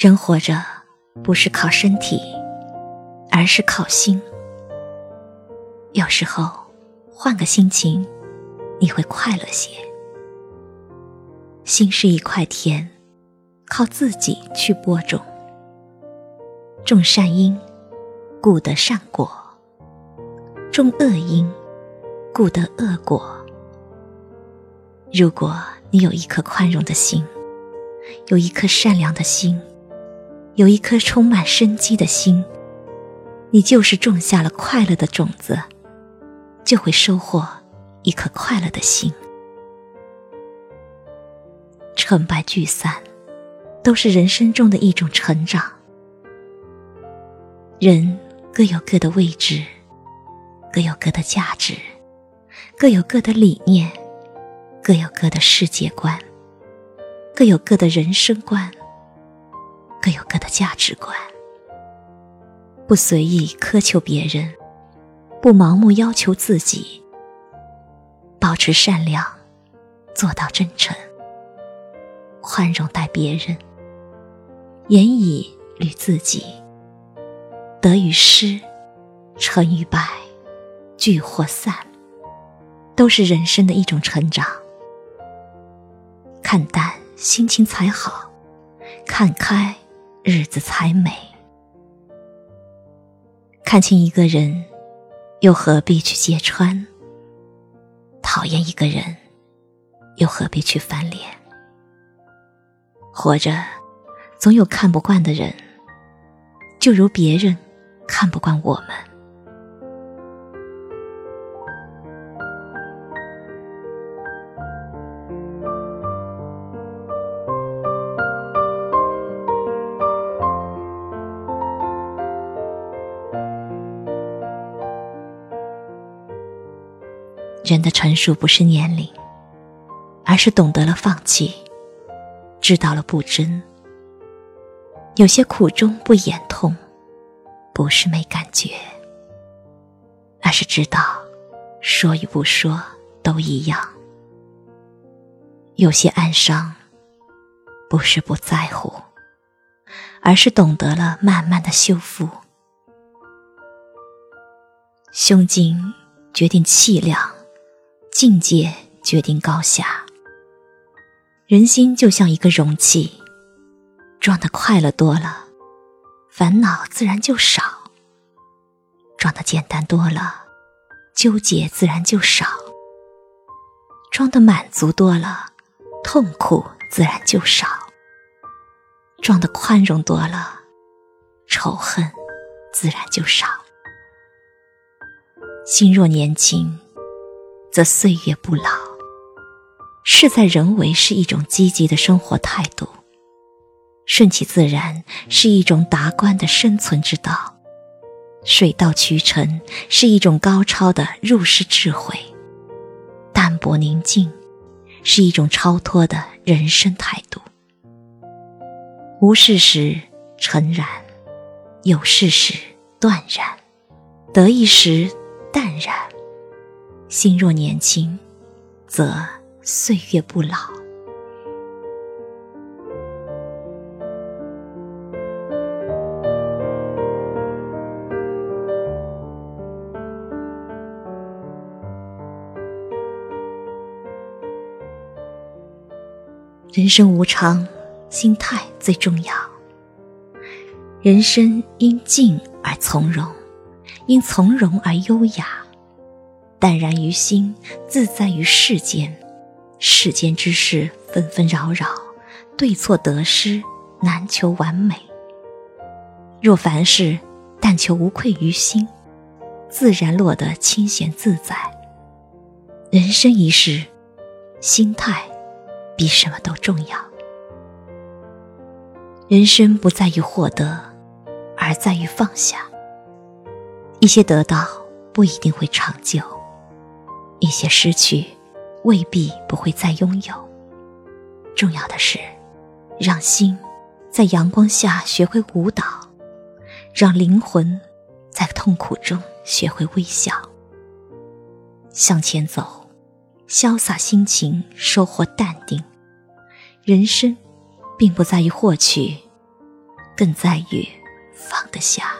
人活着不是靠身体，而是靠心。有时候换个心情，你会快乐些。心是一块田，靠自己去播种。种善因，故得善果；种恶因，故得恶果。如果你有一颗宽容的心，有一颗善良的心。有一颗充满生机的心，你就是种下了快乐的种子，就会收获一颗快乐的心。成败聚散，都是人生中的一种成长。人各有各的位置，各有各的价值，各有各的理念，各有各的世界观，各有各的人生观。各有各的价值观，不随意苛求别人，不盲目要求自己，保持善良，做到真诚，宽容待别人，严以律自己，得与失，成与败，聚或散，都是人生的一种成长。看淡，心情才好；看开。日子才美。看清一个人，又何必去揭穿？讨厌一个人，又何必去翻脸？活着，总有看不惯的人，就如别人看不惯我们。人的成熟不是年龄，而是懂得了放弃，知道了不争。有些苦衷不言痛，不是没感觉，而是知道说与不说都一样。有些暗伤，不是不在乎，而是懂得了慢慢的修复。胸襟决定气量。境界决定高下。人心就像一个容器，装的快乐多了，烦恼自然就少；装的简单多了，纠结自然就少；装的满足多了，痛苦自然就少；装的宽容多了，仇恨自然就少。心若年轻。则岁月不老，事在人为是一种积极的生活态度，顺其自然是一种达观的生存之道，水到渠成是一种高超的入世智慧，淡泊宁静是一种超脱的人生态度。无事时诚然，有事时断然，得意时淡然。心若年轻，则岁月不老。人生无常，心态最重要。人生因静而从容，因从容而优雅。淡然于心，自在于世间。世间之事纷纷扰扰，对错得失难求完美。若凡事但求无愧于心，自然落得清闲自在。人生一世，心态比什么都重要。人生不在于获得，而在于放下。一些得到不一定会长久。一些失去，未必不会再拥有。重要的是，让心在阳光下学会舞蹈，让灵魂在痛苦中学会微笑。向前走，潇洒心情，收获淡定。人生，并不在于获取，更在于放得下。